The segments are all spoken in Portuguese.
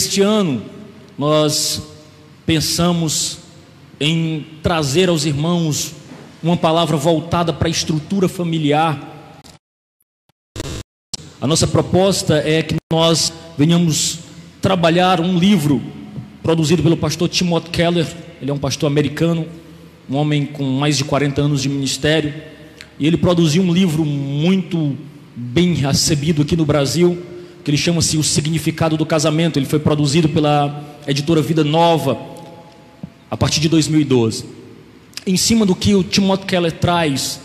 este ano nós pensamos em trazer aos irmãos uma palavra voltada para a estrutura familiar. A nossa proposta é que nós venhamos trabalhar um livro produzido pelo pastor Timothy Keller, ele é um pastor americano, um homem com mais de 40 anos de ministério, e ele produziu um livro muito bem recebido aqui no Brasil, que ele chama-se O Significado do Casamento. Ele foi produzido pela editora Vida Nova a partir de 2012. Em cima do que o Timothy Keller traz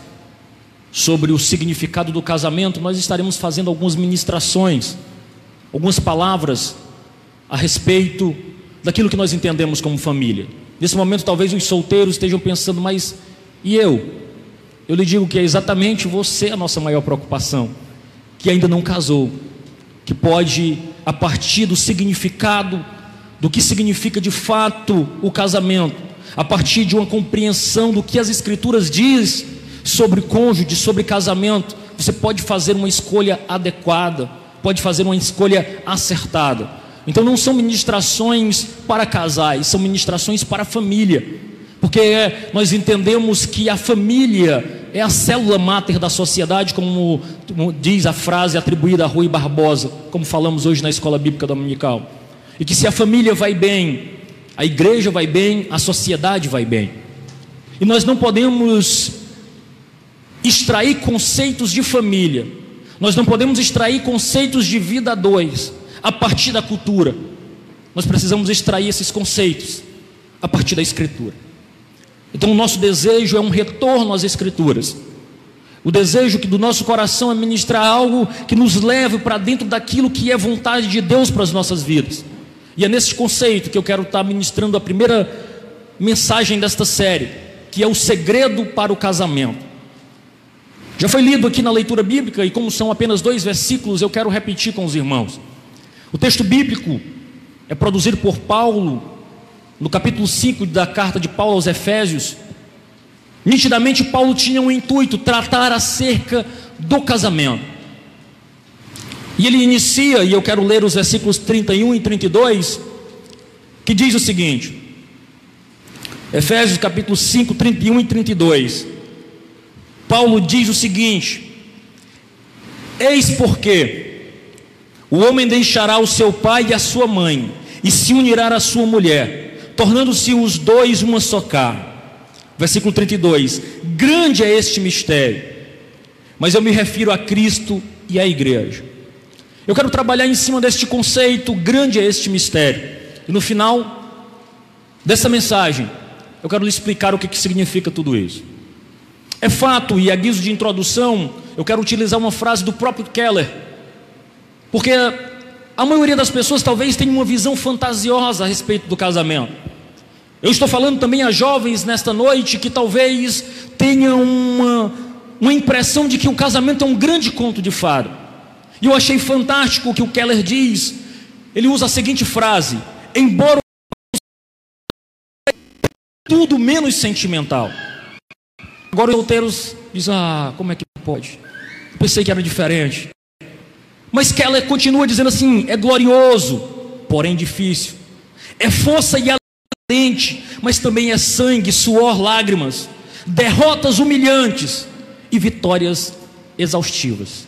sobre o significado do casamento, nós estaremos fazendo algumas ministrações, algumas palavras a respeito daquilo que nós entendemos como família. Nesse momento, talvez os solteiros estejam pensando, mas e eu? Eu lhe digo que é exatamente você a nossa maior preocupação, que ainda não casou, que pode, a partir do significado, do que significa de fato o casamento, a partir de uma compreensão do que as Escrituras diz sobre cônjuge, sobre casamento, você pode fazer uma escolha adequada, pode fazer uma escolha acertada. Então não são ministrações para casais, são ministrações para a família, porque nós entendemos que a família é a célula máter da sociedade, como, diz a frase atribuída a Rui Barbosa, como falamos hoje na escola bíblica dominical. E que se a família vai bem, a igreja vai bem, a sociedade vai bem. E nós não podemos extrair conceitos de família, nós não podemos extrair conceitos de vida a dois a partir da cultura. Nós precisamos extrair esses conceitos a partir da escritura. Então, o nosso desejo é um retorno às Escrituras. O desejo que do nosso coração é ministrar algo que nos leve para dentro daquilo que é vontade de Deus para as nossas vidas. E é nesse conceito que eu quero estar ministrando a primeira mensagem desta série, que é o segredo para o casamento. Já foi lido aqui na leitura bíblica, e como são apenas dois versículos, eu quero repetir com os irmãos. O texto bíblico é produzido por Paulo no capítulo 5 da carta de Paulo aos Efésios, nitidamente Paulo tinha um intuito, tratar acerca do casamento. E ele inicia, e eu quero ler os versículos 31 e 32, que diz o seguinte: Efésios capítulo 5, 31 e 32. Paulo diz o seguinte: Eis porque o homem deixará o seu pai e a sua mãe, e se unirá à sua mulher tornando-se os dois uma só carne. Versículo 32: Grande é este mistério, mas eu me refiro a Cristo e à igreja. Eu quero trabalhar em cima deste conceito, grande é este mistério. E no final dessa mensagem, eu quero lhe explicar o que, que significa tudo isso. É fato, e a guisa de introdução, eu quero utilizar uma frase do próprio Keller, porque a maioria das pessoas talvez tenha uma visão fantasiosa a respeito do casamento. Eu estou falando também a jovens nesta noite que talvez tenham uma, uma impressão de que o casamento é um grande conto de fado. E eu achei fantástico o que o Keller diz. Ele usa a seguinte frase: embora tudo menos sentimental. Agora os solteiros dizem: Ah, como é que pode? Eu pensei que era diferente. Mas Keller continua dizendo assim: é glorioso, porém difícil. É força e ardente, mas também é sangue, suor, lágrimas, derrotas humilhantes e vitórias exaustivas.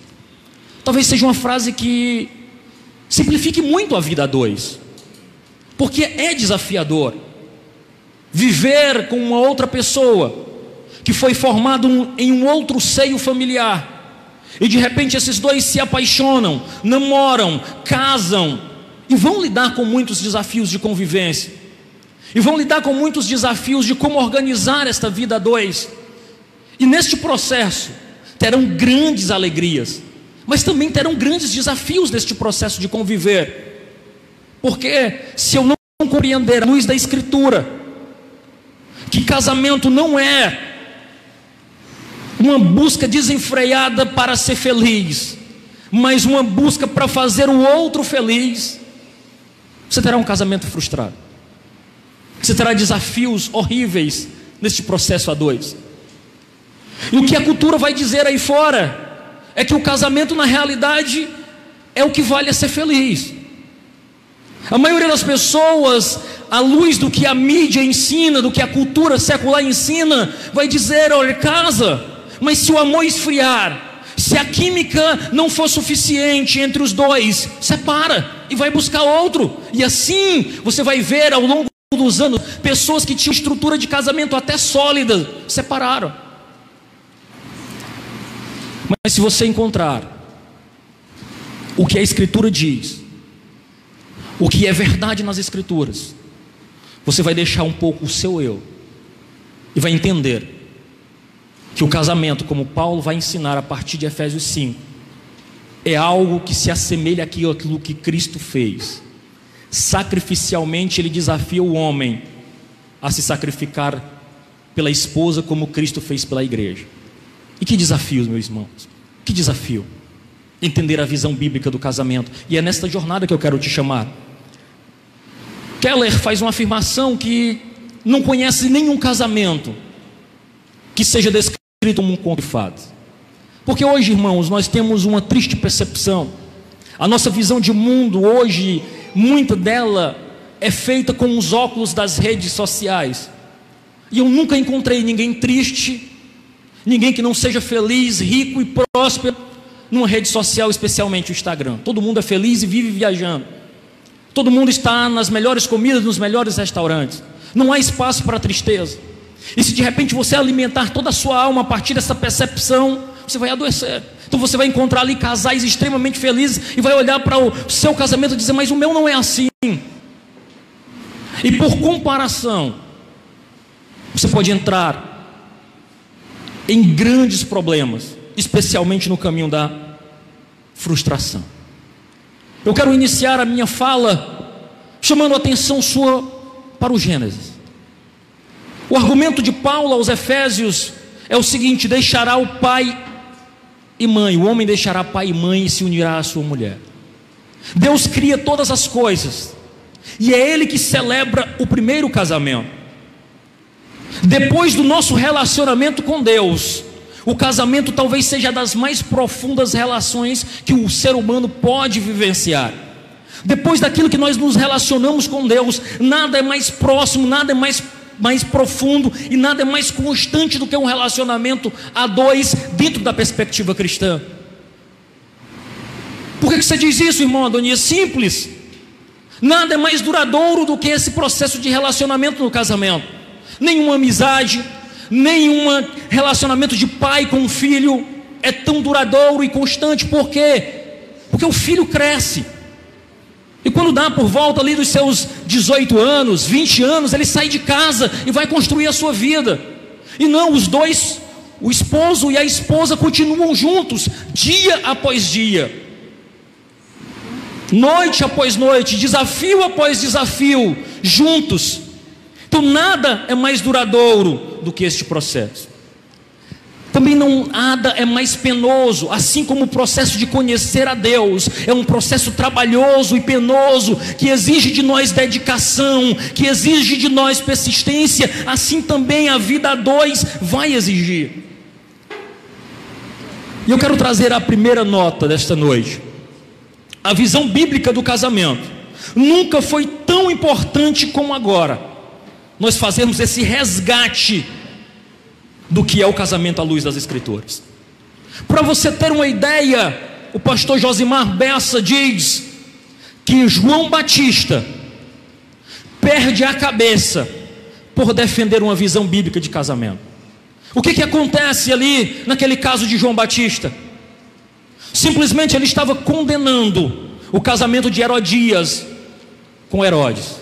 Talvez seja uma frase que simplifique muito a vida a dois, porque é desafiador viver com uma outra pessoa que foi formado em um outro seio familiar e de repente esses dois se apaixonam, namoram, casam e vão lidar com muitos desafios de convivência. E vão lidar com muitos desafios de como organizar esta vida a dois. E neste processo terão grandes alegrias, mas também terão grandes desafios neste processo de conviver. Porque se eu não compreender a luz da escritura, que casamento não é uma busca desenfreada para ser feliz, mas uma busca para fazer o outro feliz, você terá um casamento frustrado. Você terá desafios horríveis neste processo a dois. E o que a cultura vai dizer aí fora é que o casamento, na realidade, é o que vale a ser feliz. A maioria das pessoas, à luz do que a mídia ensina, do que a cultura secular ensina, vai dizer: olha, casa, mas se o amor esfriar, se a química não for suficiente entre os dois, separa e vai buscar outro. E assim você vai ver ao longo dos anos pessoas que tinham estrutura de casamento até sólida separaram. Mas se você encontrar o que a Escritura diz, o que é verdade nas Escrituras, você vai deixar um pouco o seu eu e vai entender que o casamento, como Paulo vai ensinar a partir de Efésios 5, é algo que se assemelha àquilo que Cristo fez. Sacrificialmente, ele desafia o homem a se sacrificar pela esposa, como Cristo fez pela igreja. E que desafios, meus irmãos, que desafio entender a visão bíblica do casamento. E é nesta jornada que eu quero te chamar. Keller faz uma afirmação que não conhece nenhum casamento que seja descrito como um conto de fadas. Porque hoje, irmãos, nós temos uma triste percepção. A nossa visão de mundo hoje, muita dela é feita com os óculos das redes sociais. E eu nunca encontrei ninguém triste, ninguém que não seja feliz, rico e próspero numa rede social, especialmente o Instagram. Todo mundo é feliz e vive viajando. Todo mundo está nas melhores comidas, nos melhores restaurantes. Não há espaço para tristeza. E se de repente você alimentar toda a sua alma a partir dessa percepção, você vai adoecer. Então você vai encontrar ali casais extremamente felizes e vai olhar para o seu casamento e dizer: Mas o meu não é assim. E por comparação, você pode entrar em grandes problemas especialmente no caminho da frustração. Eu quero iniciar a minha fala chamando a atenção sua para o Gênesis. O argumento de Paulo aos Efésios é o seguinte: deixará o pai e mãe, o homem deixará pai e mãe e se unirá à sua mulher. Deus cria todas as coisas, e é Ele que celebra o primeiro casamento. Depois do nosso relacionamento com Deus, o casamento talvez seja das mais profundas relações que o ser humano pode vivenciar. Depois daquilo que nós nos relacionamos com Deus, nada é mais próximo, nada é mais, mais profundo e nada é mais constante do que um relacionamento a dois dentro da perspectiva cristã. Por que você diz isso, irmão Adonias? Simples. Nada é mais duradouro do que esse processo de relacionamento no casamento. Nenhuma amizade, nenhum relacionamento de pai com filho é tão duradouro e constante, por quê? Porque o filho cresce. E quando dá por volta ali dos seus 18 anos, 20 anos, ele sai de casa e vai construir a sua vida. E não, os dois, o esposo e a esposa continuam juntos, dia após dia, noite após noite, desafio após desafio, juntos. Então nada é mais duradouro do que este processo. Também não nada é mais penoso, assim como o processo de conhecer a Deus é um processo trabalhoso e penoso que exige de nós dedicação, que exige de nós persistência, assim também a vida a dois vai exigir. E eu quero trazer a primeira nota desta noite. A visão bíblica do casamento nunca foi tão importante como agora nós fazemos esse resgate do que é o casamento à luz das Escrituras. Para você ter uma ideia, o pastor Josimar Bessa diz que João Batista perde a cabeça por defender uma visão bíblica de casamento. O que, que acontece ali naquele caso de João Batista? Simplesmente ele estava condenando o casamento de Herodias com Herodes.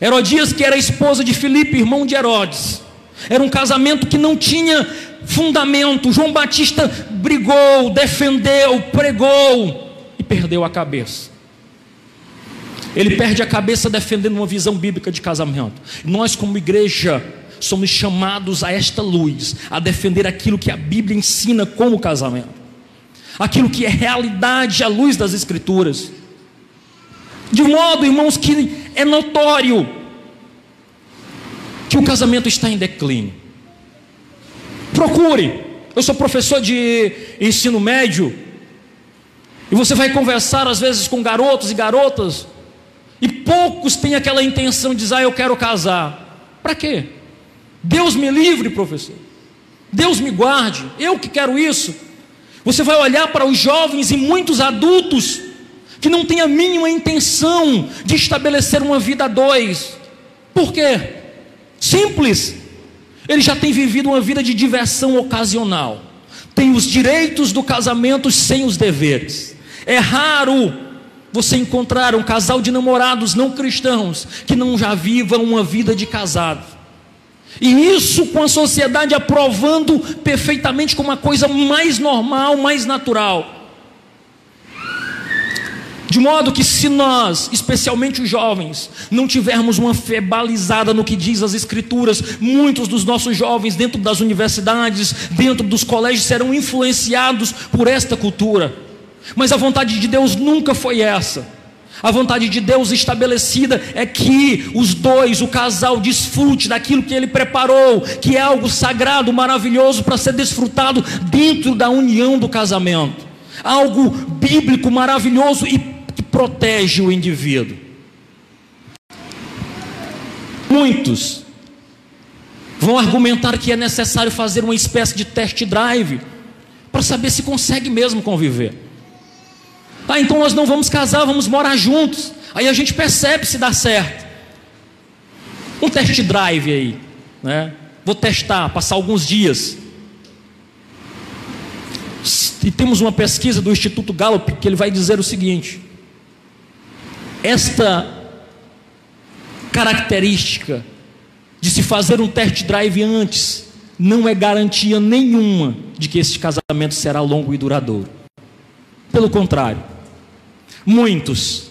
Herodias, que era esposa de Filipe, irmão de Herodes. Era um casamento que não tinha fundamento. João Batista brigou, defendeu, pregou e perdeu a cabeça. Ele perde a cabeça defendendo uma visão bíblica de casamento. Nós, como igreja, somos chamados a esta luz, a defender aquilo que a Bíblia ensina como casamento, aquilo que é realidade à luz das Escrituras. De modo, irmãos, que é notório que o casamento está em declínio. Procure. Eu sou professor de ensino médio. E você vai conversar às vezes com garotos e garotas. E poucos têm aquela intenção de dizer, ah, eu quero casar. Para quê? Deus me livre, professor. Deus me guarde. Eu que quero isso. Você vai olhar para os jovens e muitos adultos que não têm a mínima intenção de estabelecer uma vida a dois. Por quê? Simples. Ele já tem vivido uma vida de diversão ocasional. Tem os direitos do casamento sem os deveres. É raro você encontrar um casal de namorados não cristãos que não já vivam uma vida de casado. E isso com a sociedade aprovando perfeitamente como uma coisa mais normal, mais natural. De modo que, se nós, especialmente os jovens, não tivermos uma fé balizada no que diz as Escrituras, muitos dos nossos jovens, dentro das universidades, dentro dos colégios, serão influenciados por esta cultura. Mas a vontade de Deus nunca foi essa. A vontade de Deus estabelecida é que os dois, o casal, desfrute daquilo que ele preparou, que é algo sagrado, maravilhoso para ser desfrutado dentro da união do casamento. Algo bíblico, maravilhoso e protege o indivíduo. Muitos vão argumentar que é necessário fazer uma espécie de test drive para saber se consegue mesmo conviver. Ah, então nós não vamos casar, vamos morar juntos. Aí a gente percebe se dá certo. Um test drive aí, né? Vou testar, passar alguns dias. E temos uma pesquisa do Instituto Gallup que ele vai dizer o seguinte: esta característica de se fazer um test drive antes não é garantia nenhuma de que este casamento será longo e duradouro. Pelo contrário, muitos,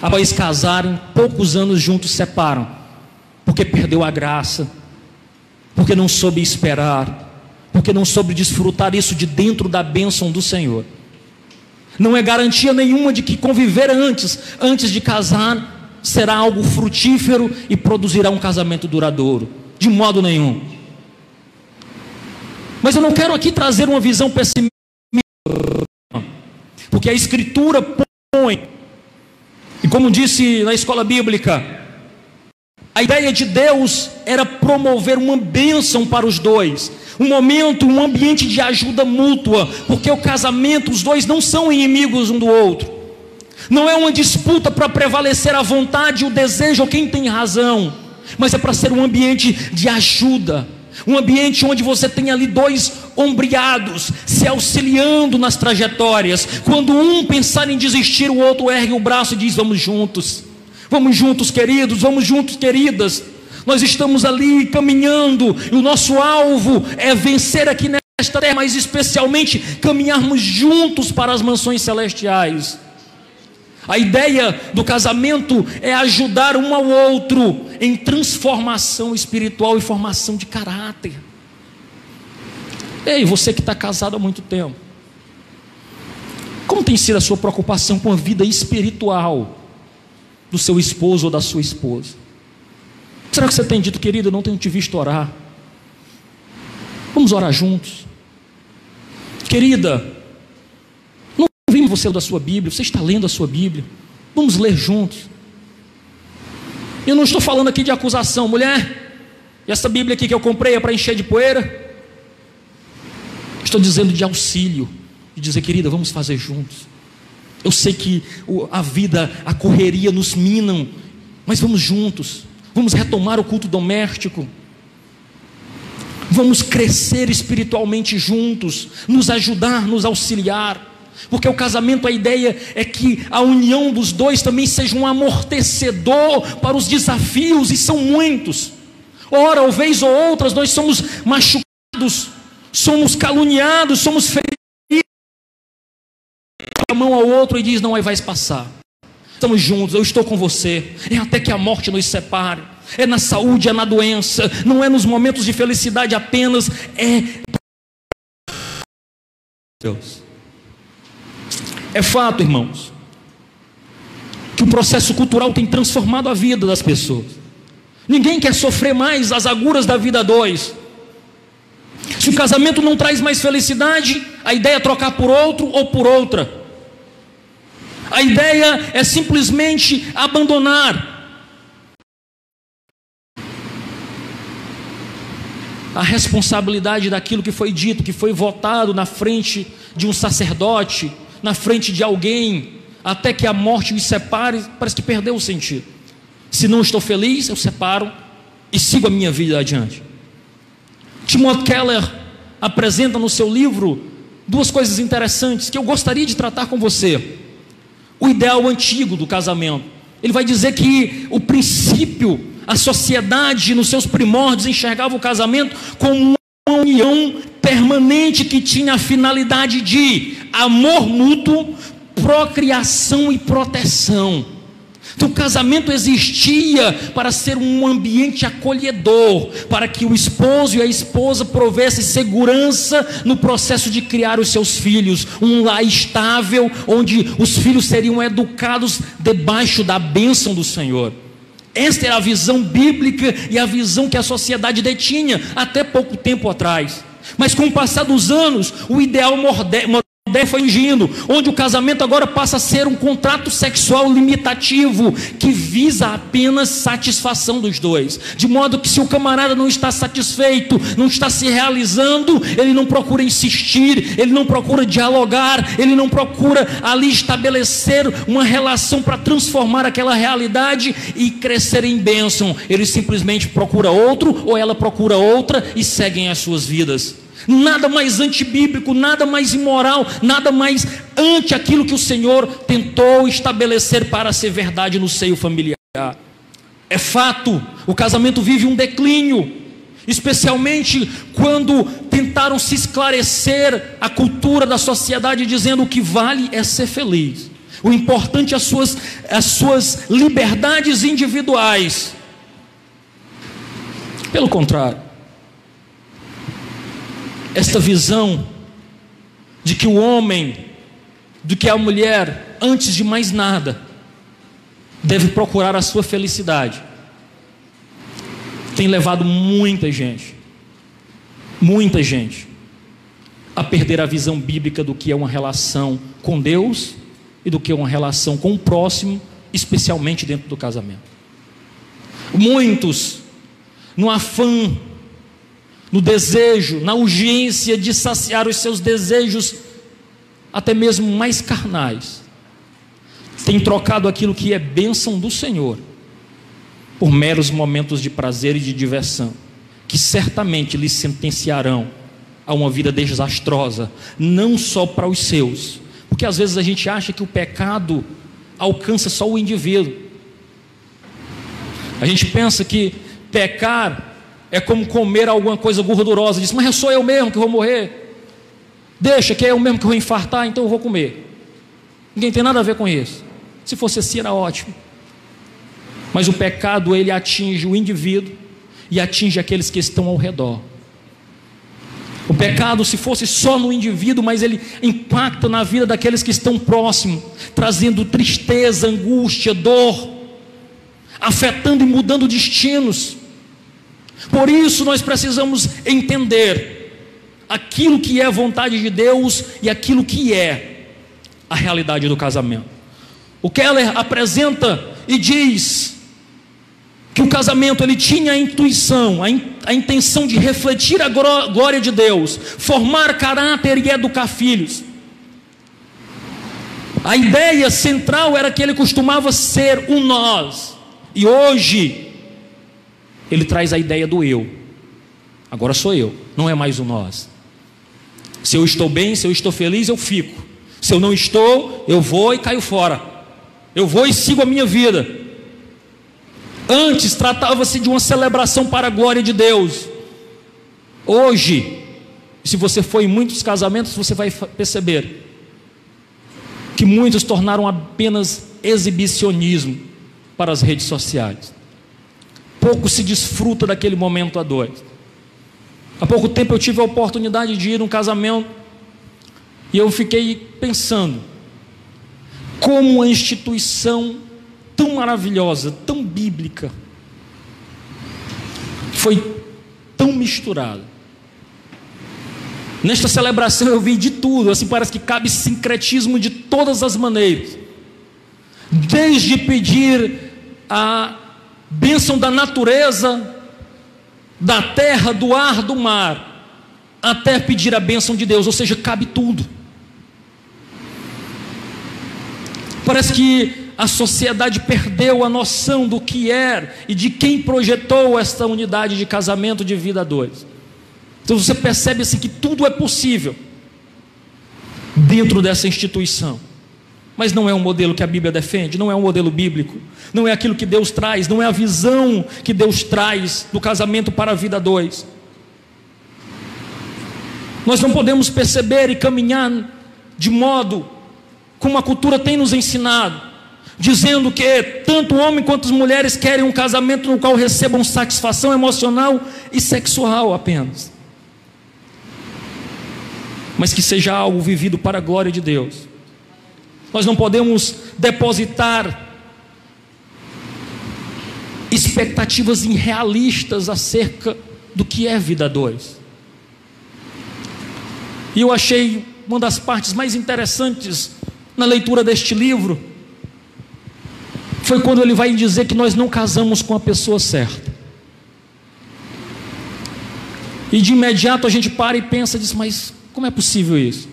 após casarem, poucos anos juntos separam, porque perdeu a graça, porque não soube esperar, porque não soube desfrutar isso de dentro da bênção do Senhor. Não é garantia nenhuma de que conviver antes, antes de casar, será algo frutífero e produzirá um casamento duradouro. De modo nenhum. Mas eu não quero aqui trazer uma visão pessimista, porque a Escritura põe, e como disse na escola bíblica, a ideia de Deus era promover uma bênção para os dois, um momento, um ambiente de ajuda mútua, porque o casamento, os dois não são inimigos um do outro. Não é uma disputa para prevalecer a vontade, o desejo ou quem tem razão, mas é para ser um ambiente de ajuda, um ambiente onde você tem ali dois ombreados se auxiliando nas trajetórias. Quando um pensar em desistir, o outro ergue o braço e diz: Vamos juntos, vamos juntos, queridos, vamos juntos, queridas. Nós estamos ali caminhando, e o nosso alvo é vencer aqui nesta terra, mas especialmente caminharmos juntos para as mansões celestiais. A ideia do casamento é ajudar um ao outro em transformação espiritual e formação de caráter. Ei, você que está casado há muito tempo, como tem sido a sua preocupação com a vida espiritual do seu esposo ou da sua esposa? Será que você tem dito, querido, eu não tenho te visto orar? Vamos orar juntos. Querida, não vi você da sua Bíblia, você está lendo a sua Bíblia. Vamos ler juntos. Eu não estou falando aqui de acusação, mulher. Essa Bíblia aqui que eu comprei é para encher de poeira. Estou dizendo de auxílio, de dizer, querida, vamos fazer juntos. Eu sei que a vida, a correria nos minam, mas vamos juntos. Vamos retomar o culto doméstico. Vamos crescer espiritualmente juntos, nos ajudar, nos auxiliar. Porque o casamento, a ideia é que a união dos dois também seja um amortecedor para os desafios, e são muitos. Ora, ou vez ou outras, nós somos machucados, somos caluniados, somos feridos. A mão ao outro e diz: Não vai passar. Estamos juntos, eu estou com você. É até que a morte nos separe. É na saúde, é na doença. Não é nos momentos de felicidade apenas. É. Deus. É fato, irmãos, que o processo cultural tem transformado a vida das pessoas. Ninguém quer sofrer mais as aguras da vida dois. Se o casamento não traz mais felicidade, a ideia é trocar por outro ou por outra. A ideia é simplesmente abandonar. A responsabilidade daquilo que foi dito, que foi votado na frente de um sacerdote, na frente de alguém, até que a morte os separe, parece que perdeu o sentido. Se não estou feliz, eu separo e sigo a minha vida adiante. Timothy Keller apresenta no seu livro duas coisas interessantes que eu gostaria de tratar com você. O ideal antigo do casamento. Ele vai dizer que o princípio, a sociedade nos seus primórdios enxergava o casamento como uma união permanente que tinha a finalidade de amor mútuo, procriação e proteção. Então, o casamento existia para ser um ambiente acolhedor, para que o esposo e a esposa provessem segurança no processo de criar os seus filhos, um lar estável, onde os filhos seriam educados debaixo da bênção do Senhor. Esta era a visão bíblica e a visão que a sociedade detinha até pouco tempo atrás. Mas com o passar dos anos, o ideal moderno ungindo, onde o casamento agora passa a ser um contrato sexual limitativo que visa apenas satisfação dos dois, de modo que se o camarada não está satisfeito, não está se realizando, ele não procura insistir, ele não procura dialogar, ele não procura ali estabelecer uma relação para transformar aquela realidade e crescer em bênção, ele simplesmente procura outro ou ela procura outra e seguem as suas vidas nada mais antibíblico, nada mais imoral, nada mais ante aquilo que o Senhor tentou estabelecer para ser verdade no seio familiar. É fato, o casamento vive um declínio, especialmente quando tentaram se esclarecer a cultura da sociedade dizendo o que vale é ser feliz. O importante é as suas, as suas liberdades individuais. Pelo contrário, esta visão de que o homem, de que a mulher, antes de mais nada, deve procurar a sua felicidade, tem levado muita gente, muita gente, a perder a visão bíblica do que é uma relação com Deus e do que é uma relação com o próximo, especialmente dentro do casamento. Muitos, no afã no desejo, na urgência de saciar os seus desejos, até mesmo mais carnais, tem trocado aquilo que é bênção do Senhor por meros momentos de prazer e de diversão, que certamente lhe sentenciarão a uma vida desastrosa, não só para os seus, porque às vezes a gente acha que o pecado alcança só o indivíduo. A gente pensa que pecar é como comer alguma coisa gordurosa. Diz, mas sou eu mesmo que vou morrer. Deixa que é eu mesmo que vou infartar, então eu vou comer. Ninguém tem nada a ver com isso. Se fosse assim era ótimo. Mas o pecado ele atinge o indivíduo e atinge aqueles que estão ao redor. O pecado, se fosse só no indivíduo, mas ele impacta na vida daqueles que estão próximos, trazendo tristeza, angústia, dor, afetando e mudando destinos. Por isso nós precisamos entender aquilo que é a vontade de Deus e aquilo que é a realidade do casamento. O Keller apresenta e diz que o casamento ele tinha a intuição, a, in, a intenção de refletir a glória de Deus, formar caráter e educar filhos. A ideia central era que ele costumava ser um nós. E hoje ele traz a ideia do eu. Agora sou eu, não é mais o nós. Se eu estou bem, se eu estou feliz, eu fico. Se eu não estou, eu vou e caio fora. Eu vou e sigo a minha vida. Antes tratava-se de uma celebração para a glória de Deus. Hoje, se você for em muitos casamentos, você vai perceber que muitos tornaram apenas exibicionismo para as redes sociais pouco se desfruta daquele momento a dois. Há pouco tempo eu tive a oportunidade de ir num casamento e eu fiquei pensando como uma instituição tão maravilhosa, tão bíblica, foi tão misturada. Nesta celebração eu vi de tudo, assim parece que cabe sincretismo de todas as maneiras. desde pedir a bênção da natureza, da terra, do ar, do mar, até pedir a bênção de Deus, ou seja, cabe tudo. Parece que a sociedade perdeu a noção do que é e de quem projetou esta unidade de casamento de vida a dois. Então você percebe assim que tudo é possível dentro dessa instituição. Mas não é um modelo que a Bíblia defende, não é um modelo bíblico, não é aquilo que Deus traz, não é a visão que Deus traz do casamento para a vida dois. Nós não podemos perceber e caminhar de modo como a cultura tem nos ensinado, dizendo que tanto homem quanto as mulheres querem um casamento no qual recebam satisfação emocional e sexual apenas, mas que seja algo vivido para a glória de Deus. Nós não podemos depositar expectativas irrealistas acerca do que é vida dois. E eu achei uma das partes mais interessantes na leitura deste livro foi quando ele vai dizer que nós não casamos com a pessoa certa. E de imediato a gente para e pensa diz: Mas como é possível isso?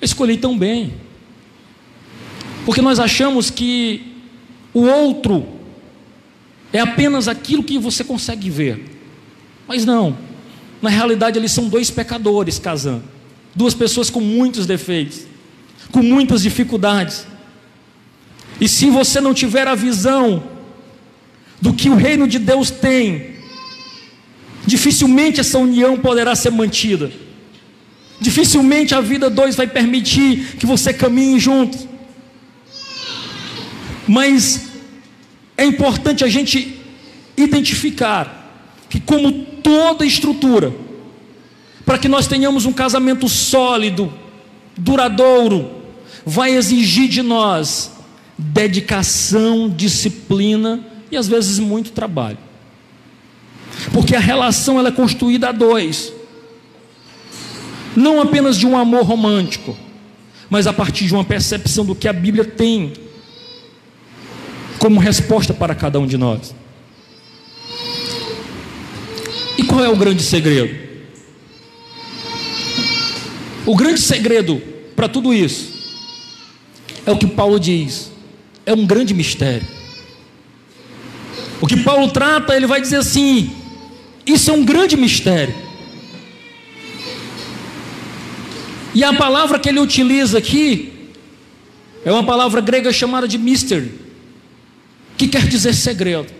Eu escolhi tão bem. Porque nós achamos que o outro é apenas aquilo que você consegue ver. Mas não. Na realidade, eles são dois pecadores casando. Duas pessoas com muitos defeitos com muitas dificuldades. E se você não tiver a visão do que o reino de Deus tem, dificilmente essa união poderá ser mantida. Dificilmente a vida dois vai permitir que você caminhe juntos. Mas é importante a gente identificar que, como toda estrutura, para que nós tenhamos um casamento sólido, duradouro, vai exigir de nós dedicação, disciplina e às vezes muito trabalho. Porque a relação ela é construída a dois. Não apenas de um amor romântico, mas a partir de uma percepção do que a Bíblia tem como resposta para cada um de nós. E qual é o grande segredo? O grande segredo para tudo isso é o que Paulo diz. É um grande mistério. O que Paulo trata, ele vai dizer assim: isso é um grande mistério. E a palavra que ele utiliza aqui é uma palavra grega chamada de mystery, que quer dizer segredo.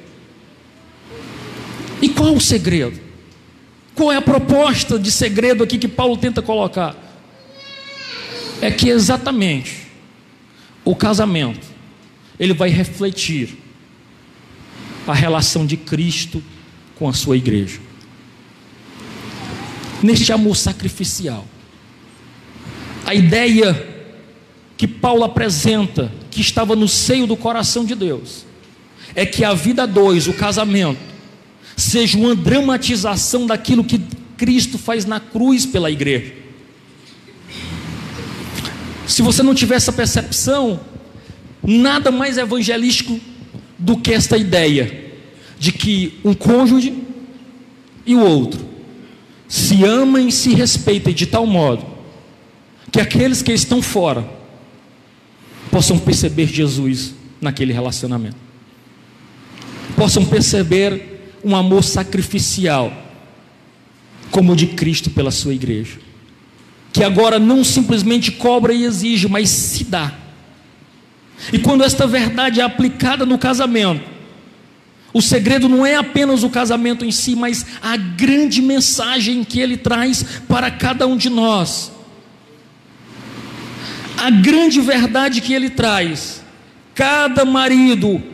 E qual o segredo? Qual é a proposta de segredo aqui que Paulo tenta colocar? É que exatamente o casamento, ele vai refletir a relação de Cristo com a sua igreja. Neste amor sacrificial. A ideia que Paulo apresenta, que estava no seio do coração de Deus, é que a vida dois, o casamento, seja uma dramatização daquilo que Cristo faz na cruz pela igreja. Se você não tiver essa percepção, nada mais evangelístico do que esta ideia de que um cônjuge e o outro se amam e se respeitem de tal modo que aqueles que estão fora possam perceber Jesus naquele relacionamento, possam perceber um amor sacrificial como o de Cristo pela sua igreja que agora não simplesmente cobra e exige, mas se dá. E quando esta verdade é aplicada no casamento, o segredo não é apenas o casamento em si, mas a grande mensagem que ele traz para cada um de nós. A grande verdade que ele traz. Cada marido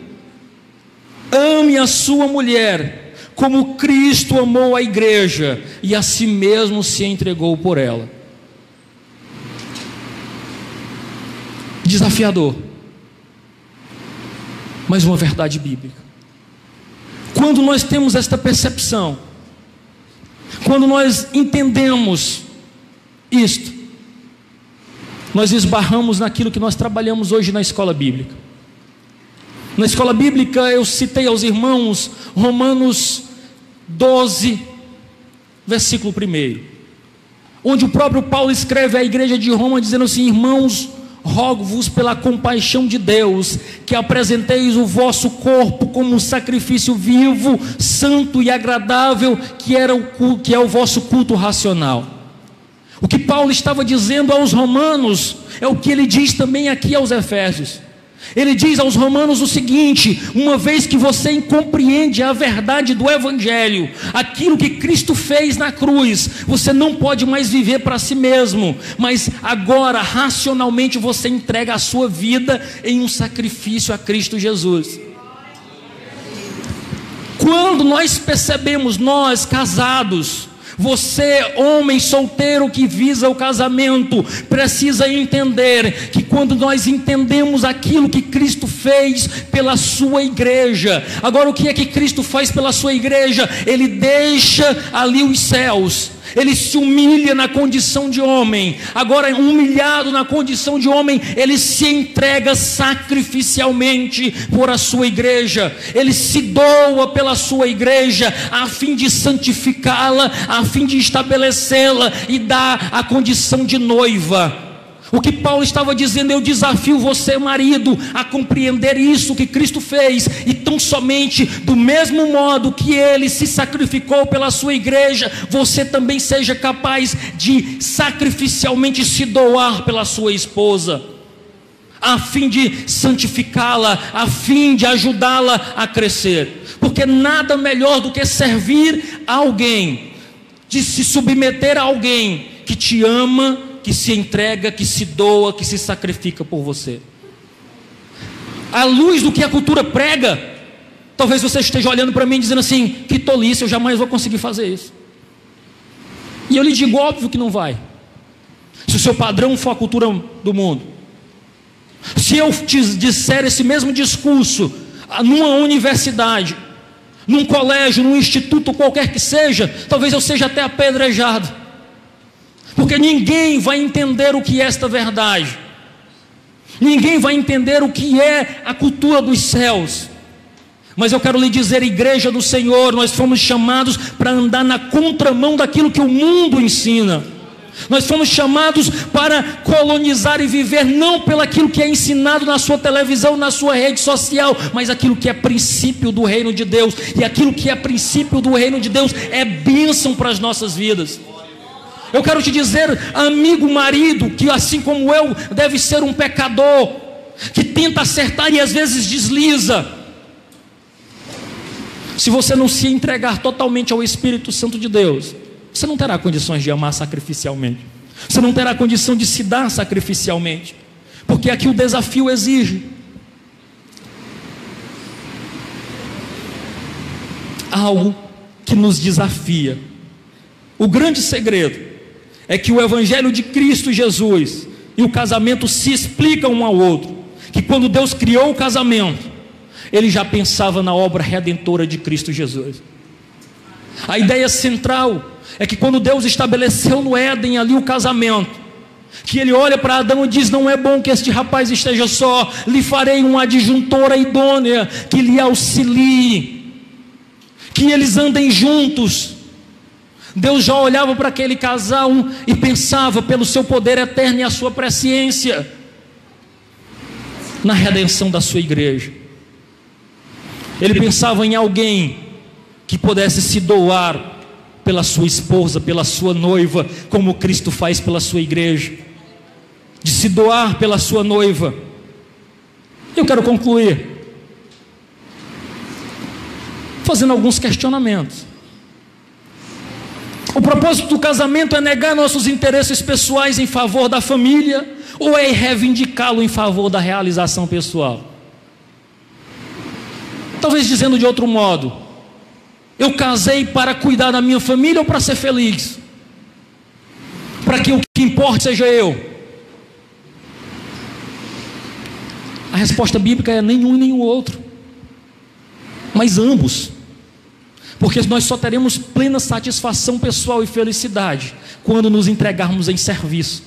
ame a sua mulher como Cristo amou a igreja e a si mesmo se entregou por ela. desafiador, mas uma verdade bíblica. Quando nós temos esta percepção, quando nós entendemos isto, nós esbarramos naquilo que nós trabalhamos hoje na escola bíblica. Na escola bíblica eu citei aos irmãos Romanos 12, versículo 1, onde o próprio Paulo escreve à igreja de Roma dizendo assim: Irmãos, rogo-vos pela compaixão de Deus, que apresenteis o vosso corpo como um sacrifício vivo, santo e agradável, que, era o, que é o vosso culto racional. O que Paulo estava dizendo aos romanos é o que ele diz também aqui aos Efésios. Ele diz aos Romanos o seguinte: uma vez que você compreende a verdade do Evangelho, aquilo que Cristo fez na cruz, você não pode mais viver para si mesmo, mas agora, racionalmente, você entrega a sua vida em um sacrifício a Cristo Jesus. Quando nós percebemos, nós casados, você, homem solteiro que visa o casamento, precisa entender que quando nós entendemos aquilo que Cristo fez pela sua igreja, agora o que é que Cristo faz pela sua igreja? Ele deixa ali os céus ele se humilha na condição de homem, agora humilhado na condição de homem, ele se entrega sacrificialmente por a sua igreja, ele se doa pela sua igreja, a fim de santificá-la, a fim de estabelecê-la e dar a condição de noiva. O que Paulo estava dizendo, eu desafio você, marido, a compreender isso que Cristo fez, e tão somente do mesmo modo que ele se sacrificou pela sua igreja, você também seja capaz de sacrificialmente se doar pela sua esposa, a fim de santificá-la, a fim de ajudá-la a crescer, porque nada melhor do que servir a alguém, de se submeter a alguém que te ama que se entrega, que se doa, que se sacrifica por você. À luz do que a cultura prega, talvez você esteja olhando para mim dizendo assim: que tolice, eu jamais vou conseguir fazer isso. E eu lhe digo: óbvio que não vai. Se o seu padrão for a cultura do mundo, se eu te disser esse mesmo discurso numa universidade, num colégio, num instituto qualquer que seja, talvez eu seja até apedrejado porque ninguém vai entender o que é esta verdade, ninguém vai entender o que é a cultura dos céus. Mas eu quero lhe dizer, igreja do Senhor, nós fomos chamados para andar na contramão daquilo que o mundo ensina. Nós fomos chamados para colonizar e viver não pelo aquilo que é ensinado na sua televisão, na sua rede social, mas aquilo que é princípio do reino de Deus. E aquilo que é princípio do reino de Deus é bênção para as nossas vidas. Eu quero te dizer, amigo marido, que assim como eu, deve ser um pecador, que tenta acertar e às vezes desliza. Se você não se entregar totalmente ao Espírito Santo de Deus, você não terá condições de amar sacrificialmente. Você não terá condição de se dar sacrificialmente. Porque aqui o desafio exige. Algo que nos desafia. O grande segredo é que o Evangelho de Cristo Jesus e o casamento se explicam um ao outro. Que quando Deus criou o casamento, Ele já pensava na obra redentora de Cristo Jesus. A ideia central é que quando Deus estabeleceu no Éden ali o casamento, que ele olha para Adão e diz: Não é bom que este rapaz esteja só, lhe farei uma adjuntora idônea que lhe auxilie, que eles andem juntos. Deus já olhava para aquele casal e pensava pelo seu poder eterno e a sua presciência na redenção da sua igreja. Ele pensava em alguém que pudesse se doar pela sua esposa, pela sua noiva, como Cristo faz pela sua igreja, de se doar pela sua noiva. Eu quero concluir fazendo alguns questionamentos. O propósito do casamento é negar nossos interesses pessoais em favor da família ou é reivindicá-lo em favor da realização pessoal? Talvez dizendo de outro modo, eu casei para cuidar da minha família ou para ser feliz? Para que o que importa seja eu? A resposta bíblica é nenhum e nenhum outro, mas ambos. Porque nós só teremos plena satisfação pessoal e felicidade quando nos entregarmos em serviço.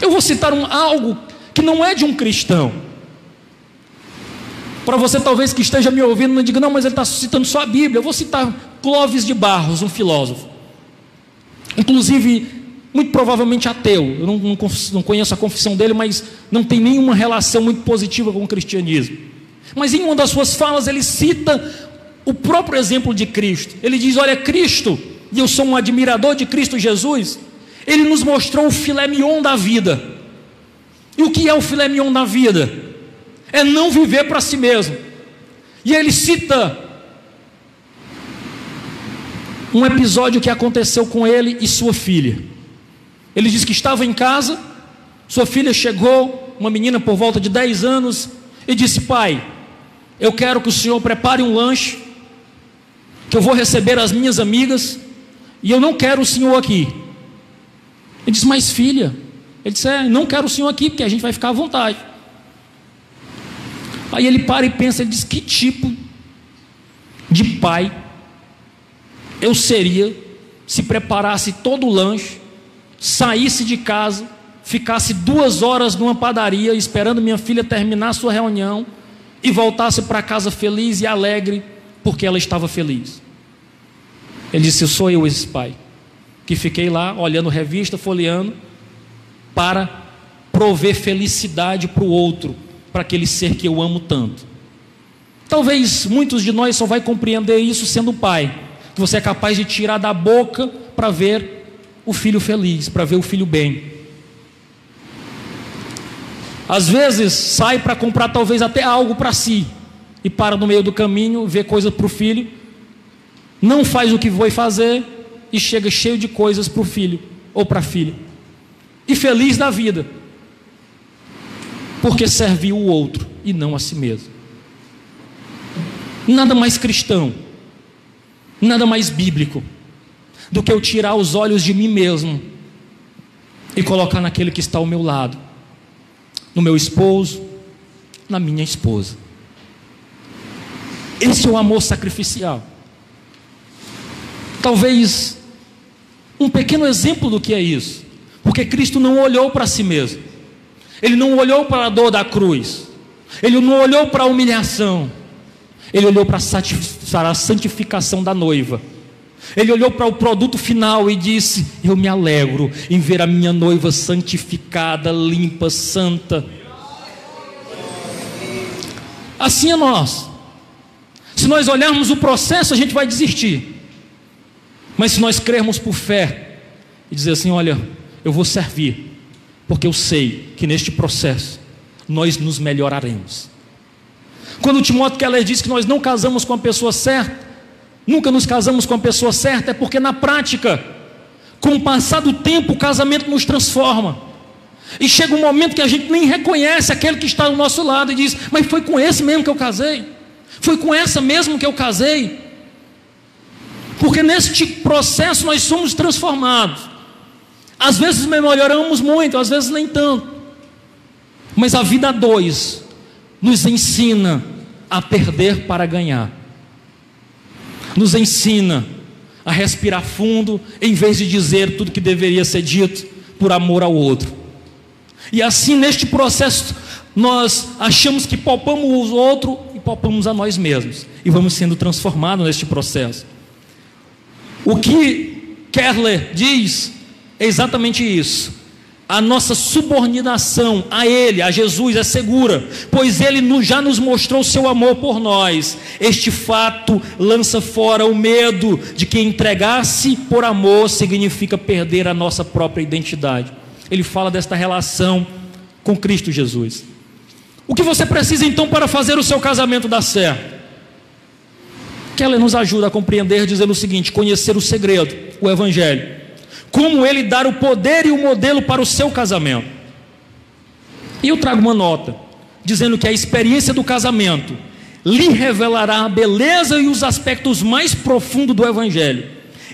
Eu vou citar um, algo que não é de um cristão, Para você talvez que esteja me ouvindo, não diga, não, mas ele está citando só a Bíblia. Eu vou citar Clóvis de Barros, um filósofo. Inclusive, muito provavelmente ateu. Eu não, não, não conheço a confissão dele, mas não tem nenhuma relação muito positiva com o cristianismo. Mas em uma das suas falas, ele cita o próprio exemplo de Cristo. Ele diz: Olha, Cristo, e eu sou um admirador de Cristo Jesus, ele nos mostrou o filé mignon da vida. E o que é o filé mignon da vida? É não viver para si mesmo. E ele cita um episódio que aconteceu com ele e sua filha. Ele diz que estava em casa, sua filha chegou, uma menina por volta de 10 anos, e disse: Pai, eu quero que o senhor prepare um lanche, que eu vou receber as minhas amigas, e eu não quero o senhor aqui. Ele disse: Mas filha, ele disse: é, Não quero o senhor aqui, porque a gente vai ficar à vontade. Aí ele para e pensa: Ele diz: Que tipo de pai eu seria se preparasse todo o lanche, saísse de casa, ficasse duas horas numa padaria esperando minha filha terminar sua reunião e voltasse para casa feliz e alegre porque ela estava feliz. Ele disse: Sou eu esse pai, que fiquei lá olhando revista, folheando, para prover felicidade para o outro, para aquele ser que eu amo tanto. Talvez muitos de nós só vai compreender isso sendo pai, que você é capaz de tirar da boca para ver o filho feliz, para ver o filho bem. Às vezes sai para comprar talvez até algo para si e para no meio do caminho, vê coisa para o filho, não faz o que foi fazer e chega cheio de coisas para o filho ou para a filha. E feliz da vida, porque serviu o outro e não a si mesmo. Nada mais cristão nada mais bíblico do que eu tirar os olhos de mim mesmo e colocar naquele que está ao meu lado, no meu esposo, na minha esposa. Esse é o amor sacrificial. Talvez um pequeno exemplo do que é isso, porque Cristo não olhou para si mesmo, Ele não olhou para a dor da cruz, Ele não olhou para a humilhação, Ele olhou para a santificação da noiva ele olhou para o produto final e disse: Eu me alegro em ver a minha noiva santificada, limpa, santa. Assim é nós. Se nós olharmos o processo, a gente vai desistir. Mas se nós crermos por fé e dizer assim: Olha, eu vou servir, porque eu sei que neste processo nós nos melhoraremos. Quando Timóteo Keller diz que nós não casamos com a pessoa certa, nunca nos casamos com a pessoa certa, é porque na prática, com o passar do tempo, o casamento nos transforma. E chega um momento que a gente nem reconhece aquele que está do nosso lado e diz: Mas foi com esse mesmo que eu casei? Foi com essa mesmo que eu casei? Porque neste processo nós somos transformados. Às vezes melhoramos muito, às vezes nem tanto. Mas a vida a dois nos ensina a perder para ganhar nos ensina a respirar fundo, em vez de dizer tudo que deveria ser dito por amor ao outro. E assim, neste processo, nós achamos que poupamos o outro poupamos a nós mesmos, e vamos sendo transformados neste processo. O que Kerler diz é exatamente isso a nossa subordinação a Ele, a Jesus, é segura, pois Ele já nos mostrou seu amor por nós. Este fato lança fora o medo de que entregar-se por amor significa perder a nossa própria identidade. Ele fala desta relação com Cristo Jesus. O que você precisa então para fazer o seu casamento dar certo? Ela nos ajuda a compreender, dizendo o seguinte: conhecer o segredo, o Evangelho como ele dar o poder e o modelo para o seu casamento. E eu trago uma nota, dizendo que a experiência do casamento lhe revelará a beleza e os aspectos mais profundos do Evangelho.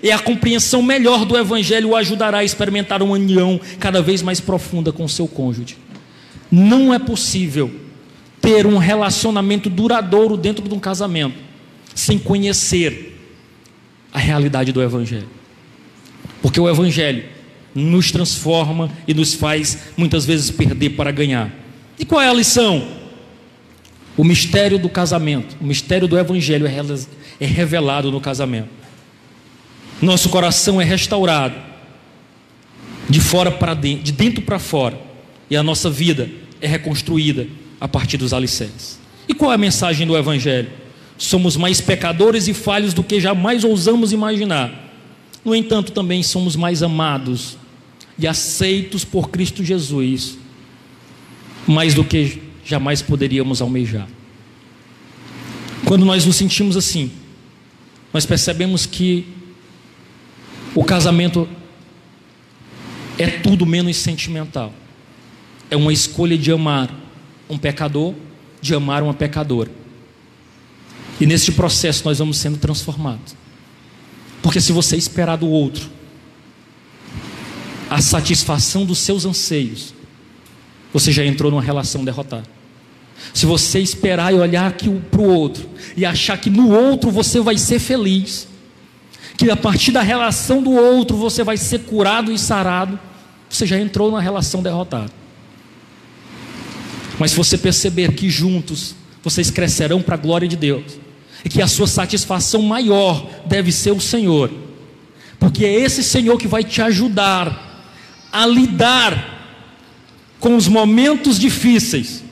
E a compreensão melhor do Evangelho o ajudará a experimentar uma união cada vez mais profunda com o seu cônjuge. Não é possível ter um relacionamento duradouro dentro de um casamento sem conhecer a realidade do Evangelho. Porque o Evangelho nos transforma e nos faz muitas vezes perder para ganhar. E qual é a lição? O mistério do casamento, o mistério do evangelho é, é revelado no casamento. Nosso coração é restaurado de fora para dentro, de dentro para fora, e a nossa vida é reconstruída a partir dos alicerces. E qual é a mensagem do evangelho? Somos mais pecadores e falhos do que jamais ousamos imaginar. No entanto, também somos mais amados e aceitos por Cristo Jesus, mais do que jamais poderíamos almejar. Quando nós nos sentimos assim, nós percebemos que o casamento é tudo menos sentimental. É uma escolha de amar um pecador, de amar uma pecadora. E neste processo nós vamos sendo transformados. Porque se você esperar do outro a satisfação dos seus anseios, você já entrou numa relação derrotada. Se você esperar e olhar para o outro e achar que no outro você vai ser feliz, que a partir da relação do outro você vai ser curado e sarado, você já entrou numa relação derrotada. Mas se você perceber que juntos vocês crescerão para a glória de Deus, e que a sua satisfação maior deve ser o Senhor, porque é esse Senhor que vai te ajudar a lidar com os momentos difíceis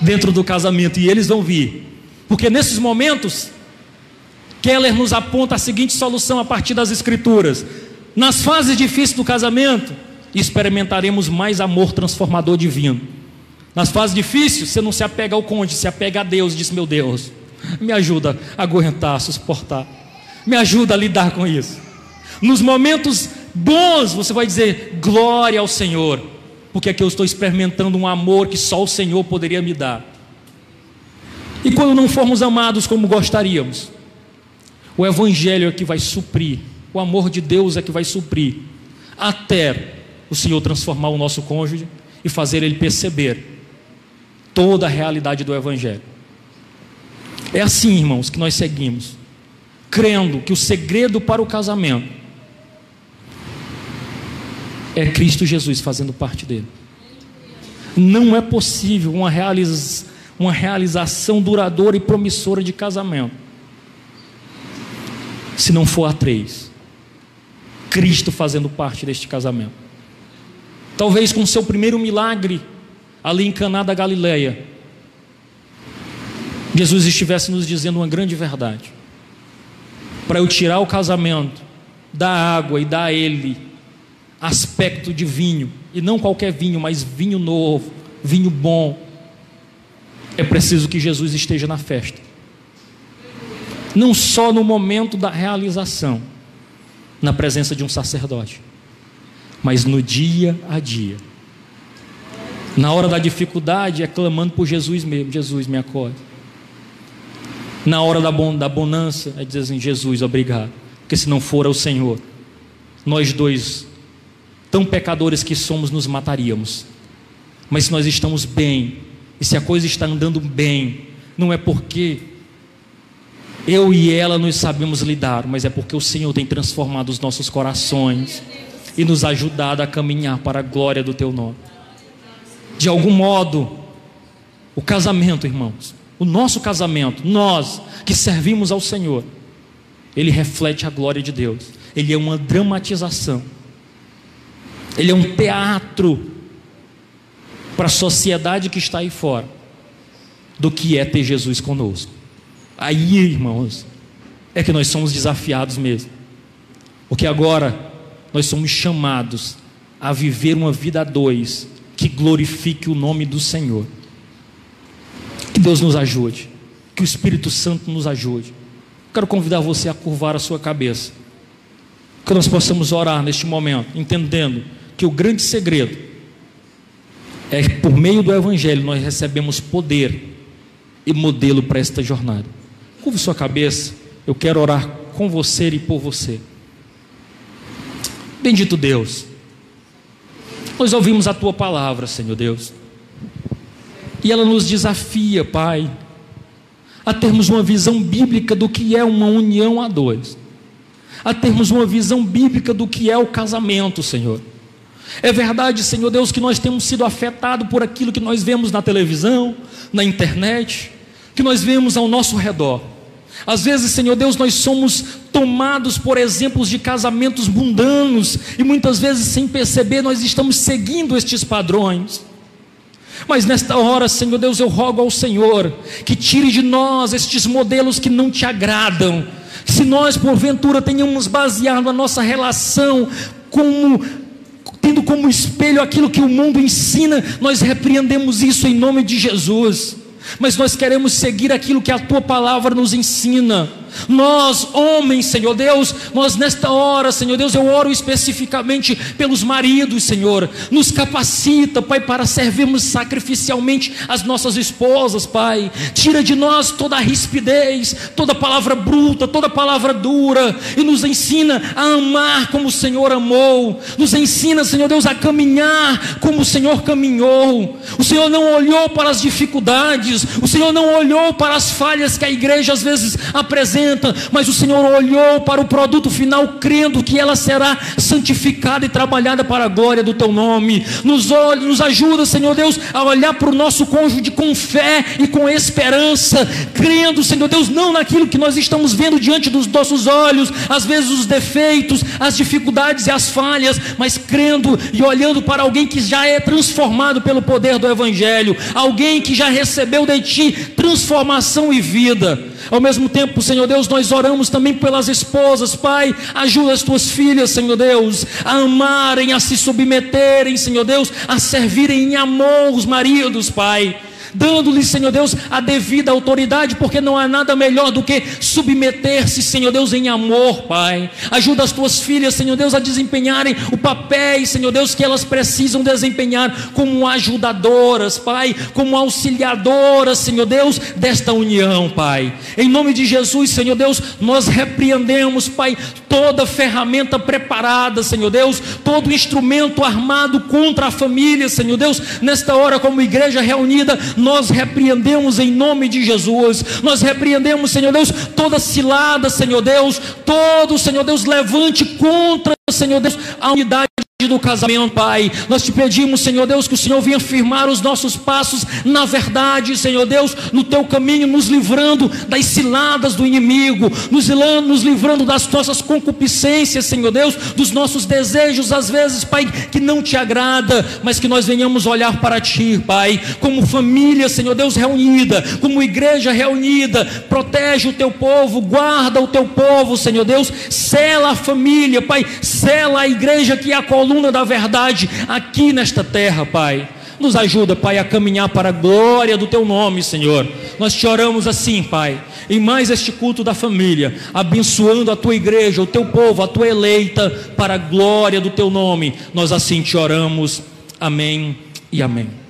dentro do casamento, e eles vão vir, porque nesses momentos Keller nos aponta a seguinte solução a partir das Escrituras: nas fases difíceis do casamento, experimentaremos mais amor transformador divino. Nas fases difíceis, você não se apega ao cônjuge, se apega a Deus, diz meu Deus, me ajuda a aguentar, a suportar, me ajuda a lidar com isso. Nos momentos bons, você vai dizer glória ao Senhor, porque aqui eu estou experimentando um amor que só o Senhor poderia me dar. E quando não formos amados como gostaríamos, o Evangelho é que vai suprir, o amor de Deus é que vai suprir, até o Senhor transformar o nosso cônjuge e fazer ele perceber toda a realidade do Evangelho. É assim, irmãos, que nós seguimos, crendo que o segredo para o casamento é Cristo Jesus fazendo parte dele. Não é possível uma, realiza uma realização duradoura e promissora de casamento se não for a três. Cristo fazendo parte deste casamento. Talvez com seu primeiro milagre ali em Caná da Galileia, Jesus estivesse nos dizendo uma grande verdade. Para eu tirar o casamento da água e dar a ele aspecto de vinho, e não qualquer vinho, mas vinho novo, vinho bom, é preciso que Jesus esteja na festa não só no momento da realização, na presença de um sacerdote, mas no dia a dia. Na hora da dificuldade, é clamando por Jesus mesmo: Jesus, me acorde. Na hora da, bon, da bonança, é dizer assim: Jesus, obrigado. Porque se não for o Senhor, nós dois, tão pecadores que somos, nos mataríamos. Mas se nós estamos bem, e se a coisa está andando bem, não é porque eu e ela nos sabemos lidar, mas é porque o Senhor tem transformado os nossos corações e nos ajudado a caminhar para a glória do Teu nome. De algum modo, o casamento, irmãos, o nosso casamento, nós que servimos ao Senhor, ele reflete a glória de Deus, ele é uma dramatização, ele é um teatro para a sociedade que está aí fora, do que é ter Jesus conosco. Aí, irmãos, é que nós somos desafiados mesmo. Porque agora nós somos chamados a viver uma vida a dois que glorifique o nome do Senhor. Que Deus nos ajude, que o Espírito Santo nos ajude. Quero convidar você a curvar a sua cabeça. Que nós possamos orar neste momento, entendendo que o grande segredo é que por meio do Evangelho nós recebemos poder e modelo para esta jornada. Curve sua cabeça, eu quero orar com você e por você. Bendito Deus, nós ouvimos a tua palavra, Senhor Deus, e ela nos desafia, Pai, a termos uma visão bíblica do que é uma união a dois, a termos uma visão bíblica do que é o casamento, Senhor. É verdade, Senhor Deus, que nós temos sido afetados por aquilo que nós vemos na televisão, na internet, que nós vemos ao nosso redor. Às vezes, Senhor Deus, nós somos tomados por exemplos de casamentos mundanos e muitas vezes, sem perceber, nós estamos seguindo estes padrões. Mas nesta hora, Senhor Deus, eu rogo ao Senhor que tire de nós estes modelos que não te agradam. Se nós, porventura, tenhamos baseado a nossa relação como tendo como espelho aquilo que o mundo ensina, nós repreendemos isso em nome de Jesus. Mas nós queremos seguir aquilo que a tua palavra nos ensina. Nós, homens, Senhor Deus, nós nesta hora, Senhor Deus, eu oro especificamente pelos maridos, Senhor. Nos capacita, Pai, para servirmos sacrificialmente as nossas esposas, Pai. Tira de nós toda a rispidez, toda palavra bruta, toda palavra dura e nos ensina a amar como o Senhor amou. Nos ensina, Senhor Deus, a caminhar como o Senhor caminhou. O Senhor não olhou para as dificuldades, o Senhor não olhou para as falhas que a igreja às vezes apresenta mas o Senhor olhou para o produto final, crendo que ela será santificada e trabalhada para a glória do Teu nome. Nos, olha, nos ajuda, Senhor Deus, a olhar para o nosso cônjuge com fé e com esperança, crendo, Senhor Deus, não naquilo que nós estamos vendo diante dos nossos olhos, às vezes os defeitos, as dificuldades e as falhas, mas crendo e olhando para alguém que já é transformado pelo poder do Evangelho, alguém que já recebeu de Ti transformação e vida. Ao mesmo tempo, Senhor Deus, nós oramos também pelas esposas, Pai. Ajuda as tuas filhas, Senhor Deus, a amarem, a se submeterem, Senhor Deus, a servirem em amor os maridos, Pai dando-lhe, Senhor Deus, a devida autoridade, porque não há nada melhor do que submeter-se, Senhor Deus, em amor, Pai. Ajuda as tuas filhas, Senhor Deus, a desempenharem o papel, Senhor Deus, que elas precisam desempenhar como ajudadoras, Pai, como auxiliadoras, Senhor Deus, desta união, Pai. Em nome de Jesus, Senhor Deus, nós repreendemos, Pai, toda ferramenta preparada, Senhor Deus, todo instrumento armado contra a família, Senhor Deus, nesta hora, como igreja reunida, nós repreendemos em nome de Jesus, nós repreendemos, Senhor Deus, toda cilada, Senhor Deus, todo, Senhor Deus, levante contra, Senhor Deus, a unidade do casamento, Pai. Nós te pedimos, Senhor Deus, que o Senhor venha firmar os nossos passos na verdade, Senhor Deus, no teu caminho, nos livrando das ciladas do inimigo, nos, nos livrando das nossas concupiscências, Senhor Deus, dos nossos desejos, às vezes, Pai, que não te agrada, mas que nós venhamos olhar para ti, Pai, como família, Senhor Deus, reunida, como igreja reunida, protege o teu povo, guarda o teu povo, Senhor Deus, sela a família, Pai, sela a igreja que a coluna coluna da verdade aqui nesta terra, Pai. Nos ajuda, Pai, a caminhar para a glória do Teu nome, Senhor. Nós te oramos assim, Pai, em mais este culto da família, abençoando a Tua igreja, o Teu povo, a Tua eleita, para a glória do Teu nome. Nós assim te oramos. Amém e amém.